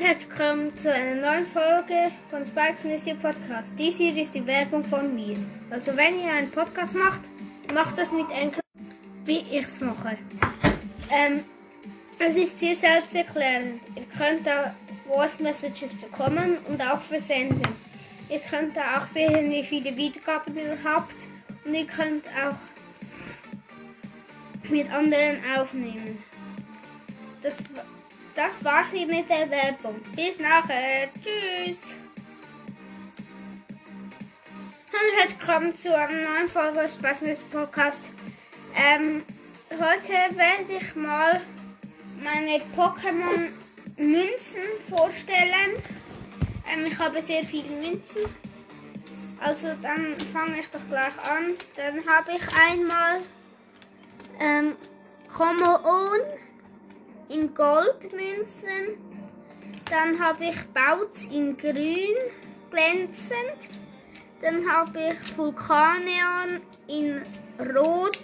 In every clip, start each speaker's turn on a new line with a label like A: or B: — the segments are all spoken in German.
A: willkommen zu einer neuen Folge von Spikes Mystery Podcast. Dies hier ist die Werbung von mir. Also wenn ihr einen Podcast macht, macht das mit Enkel, wie ich es mache. Ähm, es ist sehr selbsterklärend. Ihr könnt da Voice Messages bekommen und auch versenden. Ihr könnt da auch sehen, wie viele Wiedergaben ihr habt und ihr könnt auch mit anderen aufnehmen. Das, das war's hier mit der Werbung. Bis nachher. Tschüss. Und herzlich willkommen zu einer neuen Folge des Spaß Podcast. Ähm, heute werde ich mal meine Pokémon Münzen vorstellen. Ähm, ich habe sehr viele Münzen. Also dann fange ich doch gleich an. Dann habe ich einmal ähm, Komoon in Goldmünzen. Dann habe ich Bautz in grün glänzend. Dann habe ich Vulkaneon in rot.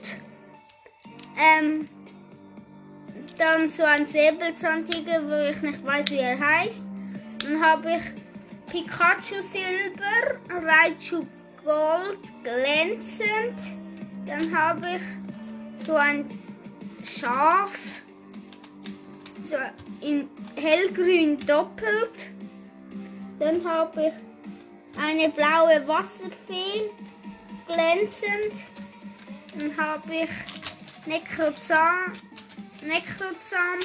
A: Ähm, dann so ein Säbelzahntiger, wo ich nicht weiß, wie er heißt. Dann habe ich Pikachu Silber, Raichu Gold glänzend. Dann habe ich so ein Schaf so in hellgrün doppelt. Dann habe ich eine blaue Wasserfee glänzend. Dann habe ich Necrozam, Necrozam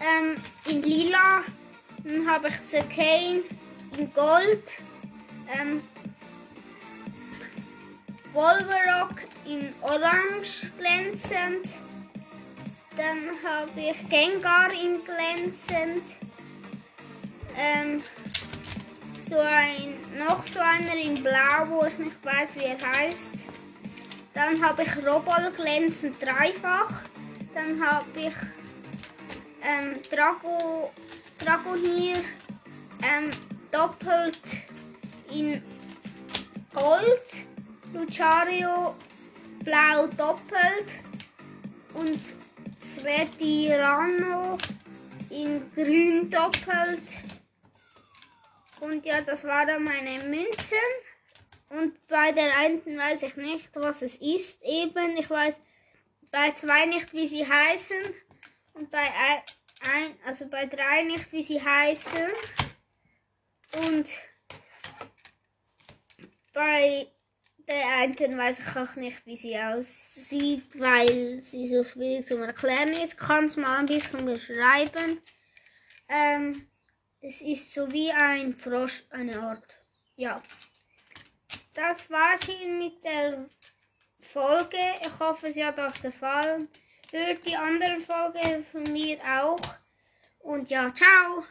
A: ähm, in lila. Dann habe ich Zerkane in gold. Ähm, Wolverock in orange glänzend. Dann habe ich Gengar in glänzend. Ähm, so ein, noch so einer in blau, wo ich nicht weiß, wie er heißt. Dann habe ich Robol glänzend dreifach. Dann habe ich ähm, Drago, Dragonier ähm, doppelt in Gold. Lucario blau doppelt. Und Freddy Rano in grün doppelt. Und ja, das waren meine Münzen. Und bei der einen weiß ich nicht, was es ist eben. Ich weiß bei zwei nicht, wie sie heißen. Und bei ein, also bei drei nicht, wie sie heißen. Und bei der einen weiß ich auch nicht, wie sie aussieht, weil sie so schwierig zu erklären ist. Kann es mal ein bisschen beschreiben. Ähm, es ist so wie ein Frosch, eine Art. Ja. Das war's hier mit der Folge. Ich hoffe, sie hat euch gefallen. Hört die anderen Folgen von mir auch. Und ja, ciao.